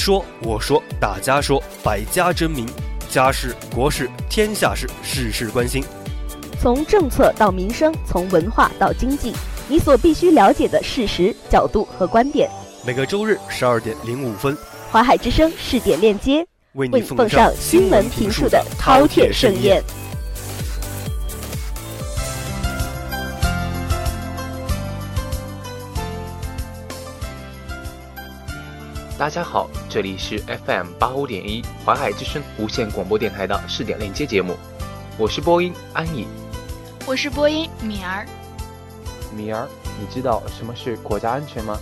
你说，我说，大家说，百家争鸣，家事、国事、天下事，事事关心。从政策到民生，从文化到经济，你所必须了解的事实、角度和观点。每个周日十二点零五分，华海之声试点链接为你奉上新闻评述的饕餮盛宴。大家好，这里是 FM 八五点一淮海之声无线广播电台的试点链接节目，我是播音安逸，我是播音敏儿。敏儿，你知道什么是国家安全吗？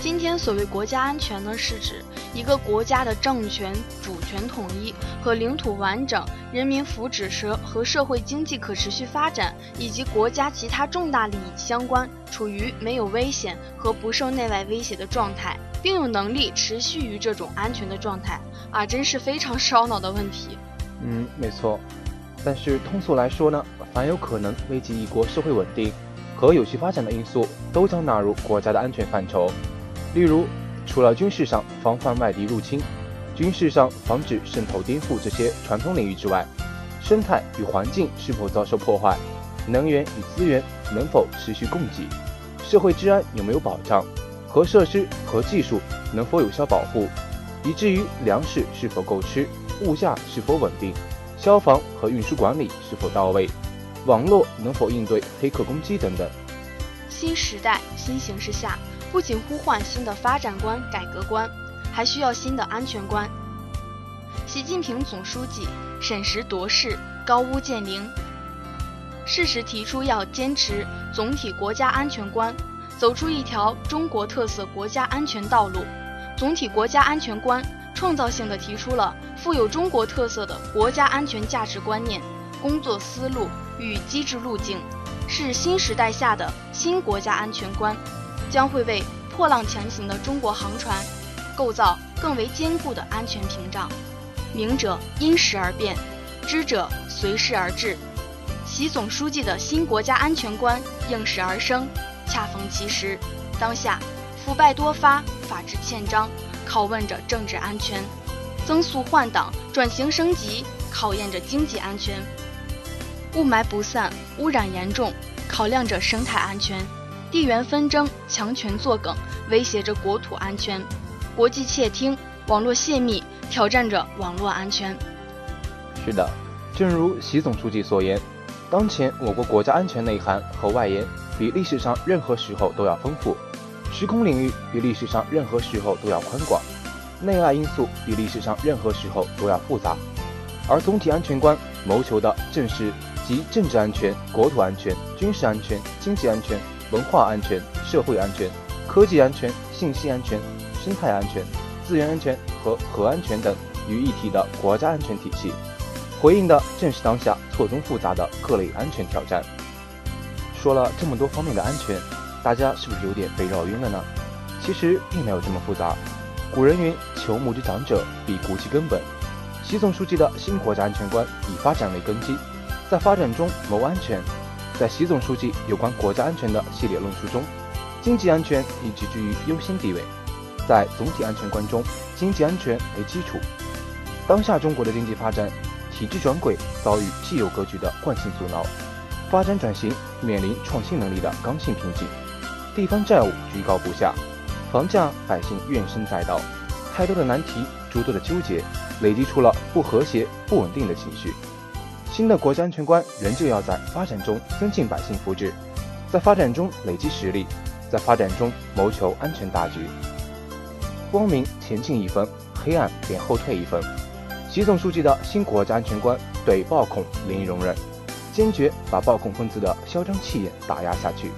今天所谓国家安全呢，是指一个国家的政权主权统一和领土完整、人民福祉和和社会经济可持续发展，以及国家其他重大利益相关，处于没有危险和不受内外威胁的状态。并有能力持续于这种安全的状态啊，真是非常烧脑的问题。嗯，没错。但是通俗来说呢，凡有可能危及一国社会稳定和有序发展的因素，都将纳入国家的安全范畴。例如，除了军事上防范外敌入侵、军事上防止渗透颠覆这些传统领域之外，生态与环境是否遭受破坏，能源与资源能否持续供给，社会治安有没有保障。核设施和技术能否有效保护，以至于粮食是否够吃，物价是否稳定，消防和运输管理是否到位，网络能否应对黑客攻击等等。新时代新形势下，不仅呼唤新的发展观、改革观，还需要新的安全观。习近平总书记审时度势、高屋建瓴，适时提出要坚持总体国家安全观。走出一条中国特色国家安全道路，总体国家安全观创造性地提出了富有中国特色的国家安全价值观念、工作思路与机制路径，是新时代下的新国家安全观，将会为破浪前行的中国航船构造更为坚固的安全屏障。明者因时而变，知者随时而至。习总书记的新国家安全观应时而生。恰逢其时，当下腐败多发，法治欠章，拷问着政治安全；增速换挡，转型升级，考验着经济安全；雾霾不散，污染严重，考量着生态安全；地缘纷争，强权作梗，威胁着国土安全；国际窃听，网络泄密，挑战着网络安全。是的，正如习总书记所言，当前我国国家安全内涵和外延。比历史上任何时候都要丰富，时空领域比历史上任何时候都要宽广，内外因素比历史上任何时候都要复杂，而总体安全观谋求的正是集政治安全、国土安全、军事安全、经济安全、文化安全、社会安全、科技安全、信息安全、生态安全、资源安全和核安全等于一体的国家安全体系，回应的正是当下错综复杂的各类安全挑战。说了这么多方面的安全，大家是不是有点被绕晕了呢？其实并没有这么复杂。古人云：“求木之长者，必固其根本。”习总书记的新国家安全观以发展为根基，在发展中谋安全。在习总书记有关国家安全的系列论述中，经济安全一直居于优先地位。在总体安全观中，经济安全为基础。当下中国的经济发展体制转轨遭遇既有格局的惯性阻挠。发展转型面临创新能力的刚性瓶颈，地方债务居高不下，房价百姓怨声载道，太多的难题，诸多的纠结，累积出了不和谐、不稳定的情绪。新的国家安全观仍旧要在发展中增进百姓福祉，在发展中累积实力，在发展中谋求安全大局。光明前进一分，黑暗便后退一分。习总书记的新国家安全观对暴恐零容忍。坚决把暴恐分子的嚣张气焰打压下去。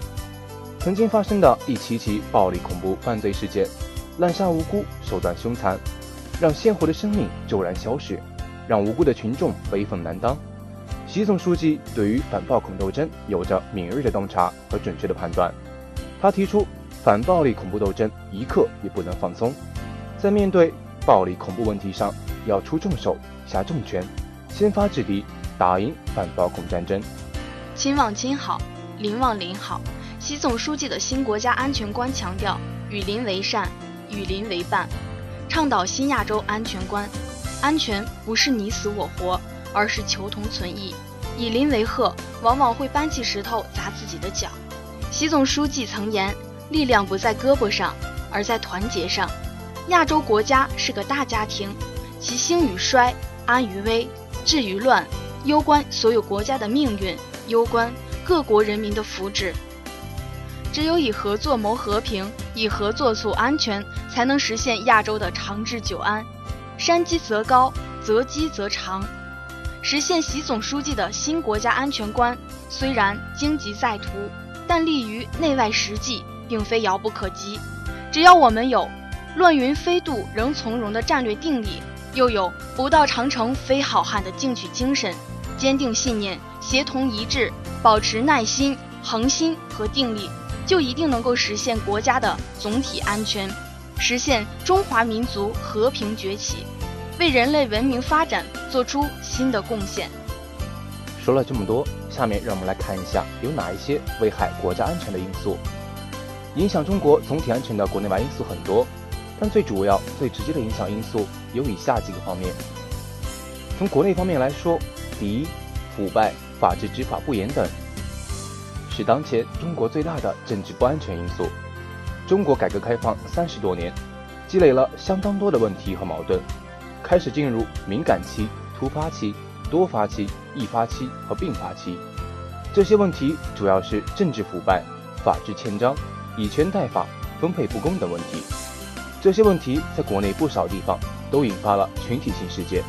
曾经发生的一起起暴力恐怖犯罪事件，滥杀无辜，手段凶残，让鲜活的生命骤然消逝，让无辜的群众悲愤难当。习总书记对于反暴恐斗争有着敏锐的洞察和准确的判断。他提出，反暴力恐怖斗争一刻也不能放松，在面对暴力恐怖问题上，要出重手、下重拳，先发制敌。打赢反暴恐战争，亲望亲好，邻望邻好。习总书记的新国家安全观强调：与邻为善，与邻为伴。倡导新亚洲安全观。安全不是你死我活，而是求同存异。以邻为壑，往往会搬起石头砸自己的脚。习总书记曾言：“力量不在胳膊上，而在团结上。”亚洲国家是个大家庭，其兴与衰、安与危、治与乱，攸关所有国家的命运，攸关各国人民的福祉。只有以合作谋和平，以合作促安全，才能实现亚洲的长治久安。山积则高，择机则长。实现习总书记的新国家安全观，虽然荆棘在途，但立于内外实际，并非遥不可及。只要我们有“乱云飞渡仍从容”的战略定力，又有“不到长城非好汉”的进取精神，坚定信念，协同一致，保持耐心、恒心和定力。就一定能够实现国家的总体安全，实现中华民族和平崛起，为人类文明发展做出新的贡献。说了这么多，下面让我们来看一下有哪一些危害国家安全的因素。影响中国总体安全的国内外因素很多，但最主要、最直接的影响因素有以下几个方面。从国内方面来说，第一，腐败、法治执法不严等。是当前中国最大的政治不安全因素。中国改革开放三十多年，积累了相当多的问题和矛盾，开始进入敏感期、突发期、多发期、易发期和并发期。这些问题主要是政治腐败、法治欠章、以权代法、分配不公等问题。这些问题在国内不少地方都引发了群体性事件，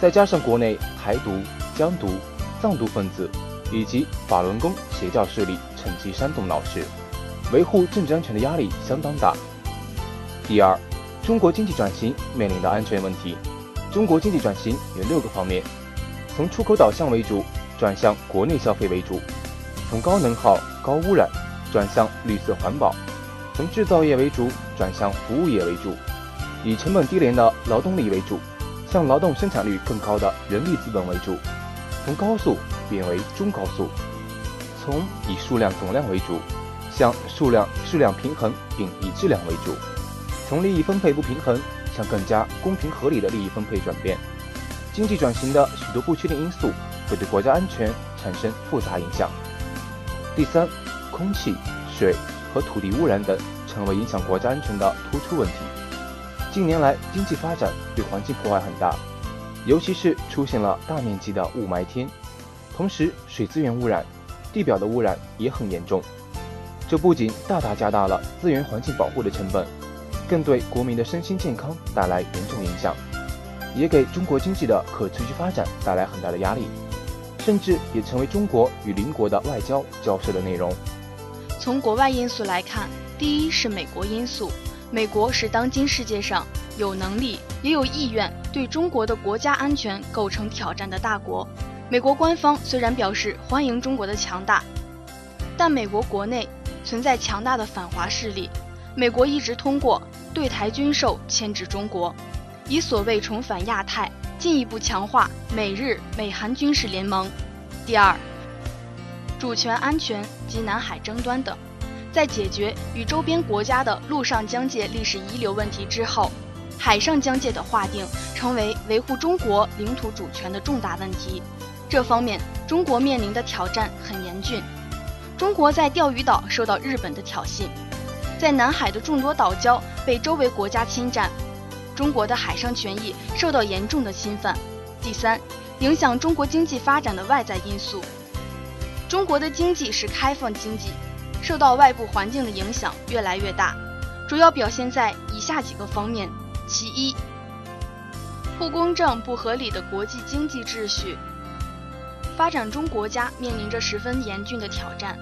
再加上国内台独、疆独、藏独分子。以及法轮功邪教势力趁机煽动闹事，维护政治安全的压力相当大。第二，中国经济转型面临的安全问题。中国经济转型有六个方面：从出口导向为主，转向国内消费为主；从高能耗、高污染转向绿色环保；从制造业为主，转向服务业为主；以成本低廉的劳动力为主，向劳动生产率更高的人力资本为主；从高速。变为中高速，从以数量总量为主，向数量质量平衡并以质量为主；从利益分配不平衡，向更加公平合理的利益分配转变。经济转型的许多不确定因素会对国家安全产生复杂影响。第三，空气、水和土地污染等成为影响国家安全的突出问题。近年来，经济发展对环境破坏很大，尤其是出现了大面积的雾霾天。同时，水资源污染、地表的污染也很严重。这不仅大大加大了资源环境保护的成本，更对国民的身心健康带来严重影响，也给中国经济的可持续发展带来很大的压力，甚至也成为中国与邻国的外交交涉的内容。从国外因素来看，第一是美国因素，美国是当今世界上有能力也有意愿对中国的国家安全构成挑战的大国。美国官方虽然表示欢迎中国的强大，但美国国内存在强大的反华势力。美国一直通过对台军售牵制中国，以所谓重返亚太，进一步强化美日美韩军事联盟。第二，主权安全及南海争端等，在解决与周边国家的陆上疆界历史遗留问题之后，海上疆界的划定成为维护中国领土主权的重大问题。这方面，中国面临的挑战很严峻。中国在钓鱼岛受到日本的挑衅，在南海的众多岛礁被周围国家侵占，中国的海上权益受到严重的侵犯。第三，影响中国经济发展的外在因素。中国的经济是开放经济，受到外部环境的影响越来越大，主要表现在以下几个方面：其一，不公正、不合理的国际经济秩序。发展中国家面临着十分严峻的挑战。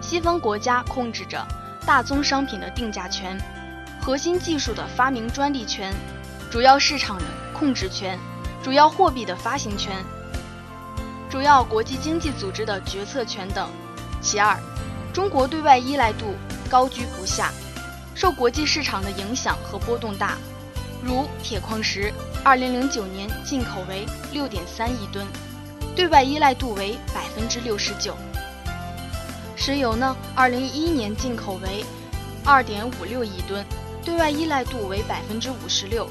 西方国家控制着大宗商品的定价权、核心技术的发明专利权、主要市场的控制权、主要货币的发行权、主要国际经济组织的决策权等。其二，中国对外依赖度高居不下，受国际市场的影响和波动大。如铁矿石，2009年进口为6.3亿吨。对外依赖度为百分之六十九。石油呢？二零一一年进口为二点五六亿吨，对外依赖度为百分之五十六。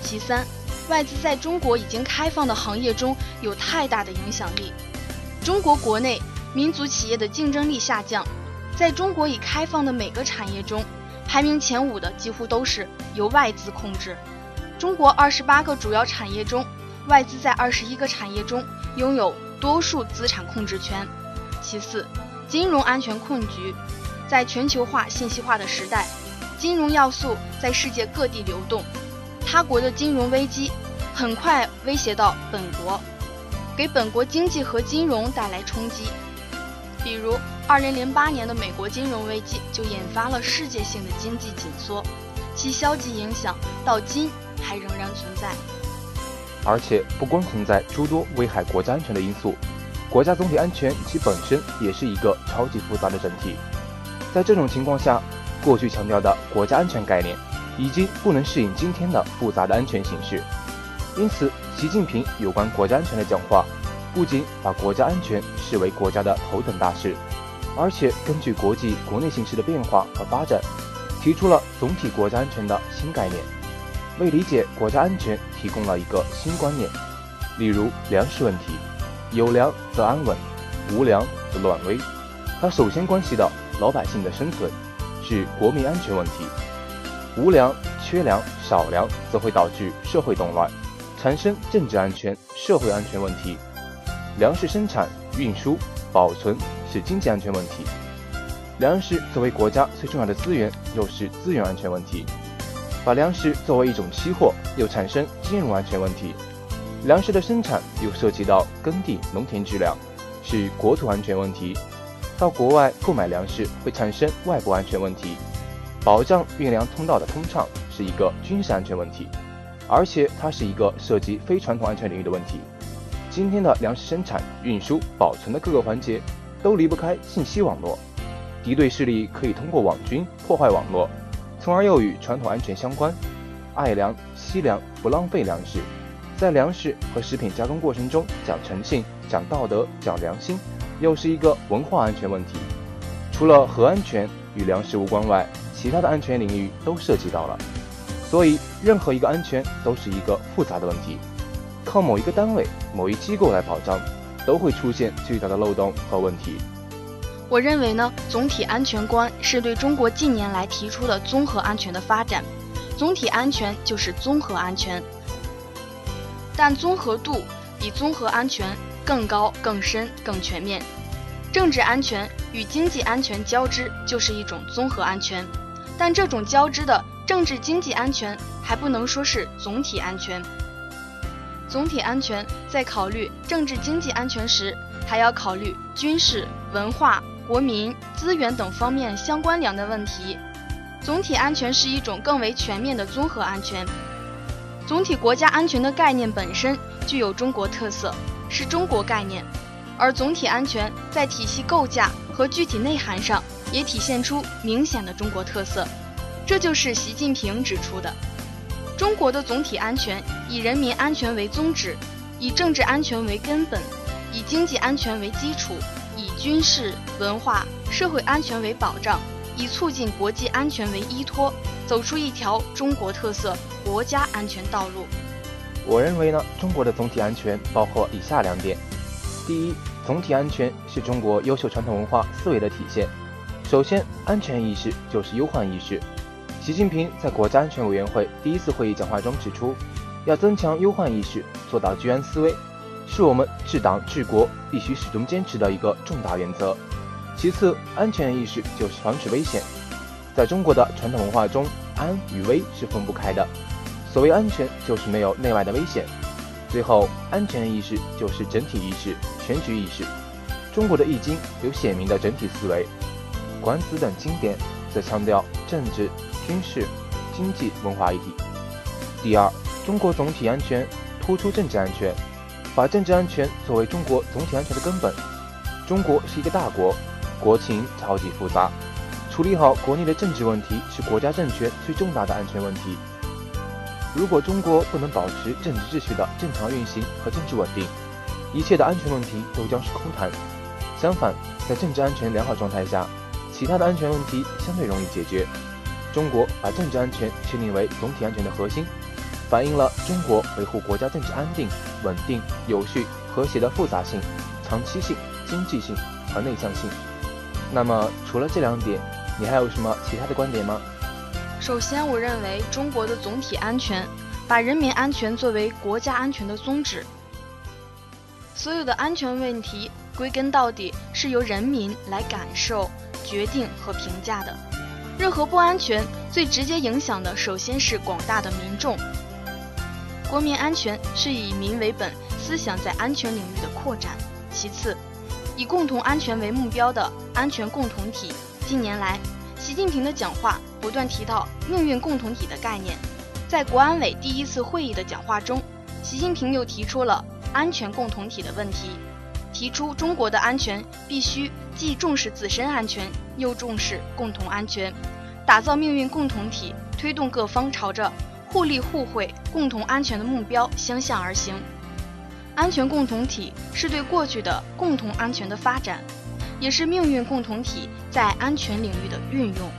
其三，外资在中国已经开放的行业中有太大的影响力。中国国内民族企业的竞争力下降，在中国已开放的每个产业中，排名前五的几乎都是由外资控制。中国二十八个主要产业中，外资在二十一个产业中拥有多数资产控制权。其次，金融安全困局，在全球化、信息化的时代，金融要素在世界各地流动，他国的金融危机很快威胁到本国，给本国经济和金融带来冲击。比如，二零零八年的美国金融危机就引发了世界性的经济紧缩，其消极影响到今还仍然存在。而且，不光存在诸多危害国家安全的因素。国家总体安全其本身也是一个超级复杂的整体，在这种情况下，过去强调的国家安全概念已经不能适应今天的复杂的安全形势。因此，习近平有关国家安全的讲话，不仅把国家安全视为国家的头等大事，而且根据国际国内形势的变化和发展，提出了总体国家安全的新概念，为理解国家安全提供了一个新观念，例如粮食问题。有粮则安稳，无粮则乱危。它首先关系到老百姓的生存，是国民安全问题。无粮、缺粮、少粮则会导致社会动乱，产生政治安全、社会安全问题。粮食生产、运输、保存是经济安全问题。粮食作为国家最重要的资源，又是资源安全问题。把粮食作为一种期货，又产生金融安全问题。粮食的生产又涉及到耕地、农田质量，是国土安全问题；到国外购买粮食会产生外部安全问题；保障运粮通道的通畅是一个军事安全问题，而且它是一个涉及非传统安全领域的问题。今天的粮食生产、运输、保存的各个环节都离不开信息网络，敌对势力可以通过网军破坏网络，从而又与传统安全相关。爱粮惜粮，不浪费粮食。在粮食和食品加工过程中讲诚信、讲道德、讲良心，又是一个文化安全问题。除了核安全与粮食无关外，其他的安全领域都涉及到了。所以，任何一个安全都是一个复杂的问题，靠某一个单位、某一机构来保障，都会出现巨大的漏洞和问题。我认为呢，总体安全观是对中国近年来提出的综合安全的发展。总体安全就是综合安全。但综合度比综合安全更高、更深、更全面。政治安全与经济安全交织就是一种综合安全，但这种交织的政治经济安全还不能说是总体安全。总体安全在考虑政治经济安全时，还要考虑军事、文化、国民、资源等方面相关联的问题。总体安全是一种更为全面的综合安全。总体国家安全的概念本身具有中国特色，是中国概念，而总体安全在体系构架和具体内涵上也体现出明显的中国特色。这就是习近平指出的：中国的总体安全以人民安全为宗旨，以政治安全为根本，以经济安全为基础，以军事、文化、社会安全为保障，以促进国际安全为依托。走出一条中国特色国家安全道路。我认为呢，中国的总体安全包括以下两点：第一，总体安全是中国优秀传统文化思维的体现。首先，安全意识就是忧患意识。习近平在国家安全委员会第一次会议讲话中指出，要增强忧患意识，做到居安思危，是我们治党治国必须始终坚持的一个重大原则。其次，安全意识就是防止危险。在中国的传统文化中，安与危是分不开的。所谓安全，就是没有内外的危险。最后，安全意识就是整体意识、全局意识。中国的易经有鲜明的整体思维，管子等经典则强调政治、军事、经济、文化一体。第二，中国总体安全突出政治安全，把政治安全作为中国总体安全的根本。中国是一个大国，国情超级复杂。处理好国内的政治问题是国家政权最重大的安全问题。如果中国不能保持政治秩序的正常运行和政治稳定，一切的安全问题都将是空谈。相反，在政治安全良好状态下，其他的安全问题相对容易解决。中国把政治安全确定为总体安全的核心，反映了中国维护国家政治安定、稳定、有序、和谐的复杂性、长期性、经济性和内向性。那么，除了这两点，你还有什么其他的观点吗？首先，我认为中国的总体安全把人民安全作为国家安全的宗旨。所有的安全问题归根到底是由人民来感受、决定和评价的。任何不安全，最直接影响的首先是广大的民众。国民安全是以民为本思想在安全领域的扩展。其次，以共同安全为目标的安全共同体。近年来，习近平的讲话不断提到命运共同体的概念。在国安委第一次会议的讲话中，习近平又提出了。安全共同体的问题，提出中国的安全必须既重视自身安全，又重视共同安全，打造命运共同体，推动各方朝着互利互惠、共同安全的目标相向而行。安全共同体是对过去的共同安全的发展，也是命运共同体在安全领域的运用。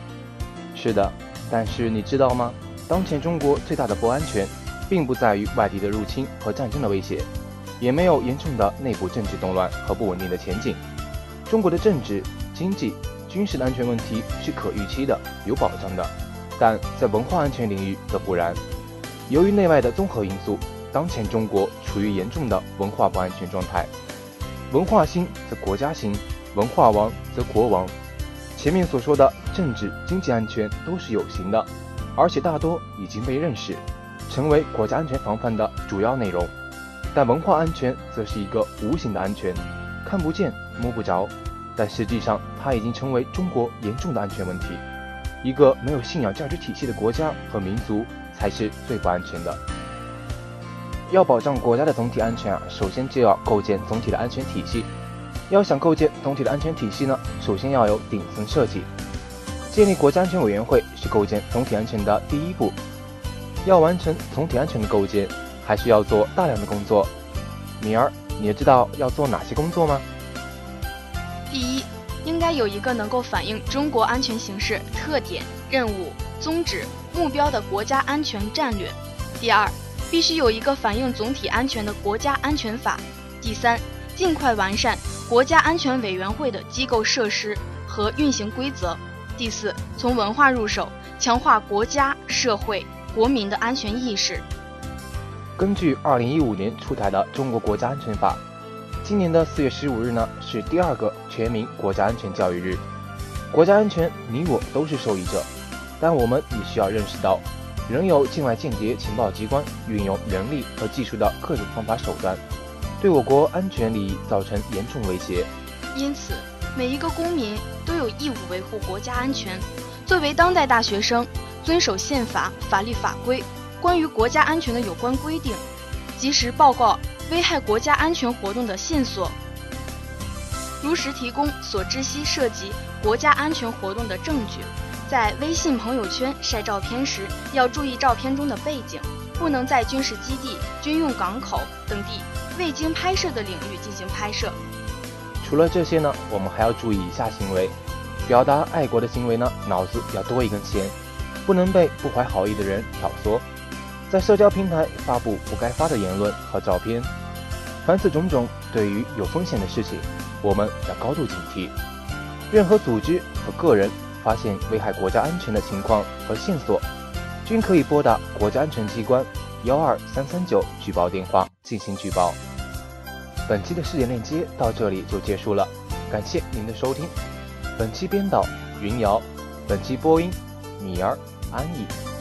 是的，但是你知道吗？当前中国最大的不安全，并不在于外敌的入侵和战争的威胁。也没有严重的内部政治动乱和不稳定的前景。中国的政治、经济、军事的安全问题是可预期的、有保障的，但在文化安全领域则不然。由于内外的综合因素，当前中国处于严重的文化不安全状态。文化兴则国家兴，文化王则国王。前面所说的政治、经济安全都是有形的，而且大多已经被认识，成为国家安全防范的主要内容。但文化安全则是一个无形的安全，看不见摸不着，但实际上它已经成为中国严重的安全问题。一个没有信仰价值体系的国家和民族才是最不安全的。要保障国家的总体安全啊，首先就要构建总体的安全体系。要想构建总体的安全体系呢，首先要有顶层设计。建立国家安全委员会是构建总体安全的第一步。要完成总体安全的构建。还需要做大量的工作，米儿，你知道要做哪些工作吗？第一，应该有一个能够反映中国安全形势特点、任务、宗旨、目标的国家安全战略；第二，必须有一个反映总体安全的国家安全法；第三，尽快完善国家安全委员会的机构设施和运行规则；第四，从文化入手，强化国家、社会、国民的安全意识。根据二零一五年出台的《中国国家安全法》，今年的四月十五日呢是第二个全民国家安全教育日。国家安全，你我都是受益者，但我们也需要认识到，仍有境外间谍情报机关运用人力和技术的各种方法手段，对我国安全利益造成严重威胁。因此，每一个公民都有义务维护国家安全。作为当代大学生，遵守宪法、法律法规。关于国家安全的有关规定，及时报告危害国家安全活动的线索，如实提供所知悉涉及国家安全活动的证据。在微信朋友圈晒照片时，要注意照片中的背景，不能在军事基地、军用港口等地未经拍摄的领域进行拍摄。除了这些呢，我们还要注意以下行为：表达爱国的行为呢，脑子要多一根弦，不能被不怀好意的人挑唆。在社交平台发布不该发的言论和照片，凡此种种，对于有风险的事情，我们要高度警惕。任何组织和个人发现危害国家安全的情况和线索，均可以拨打国家安全机关幺二三三九举报电话进行举报。本期的视频链接到这里就结束了，感谢您的收听。本期编导云瑶，本期播音米儿安逸。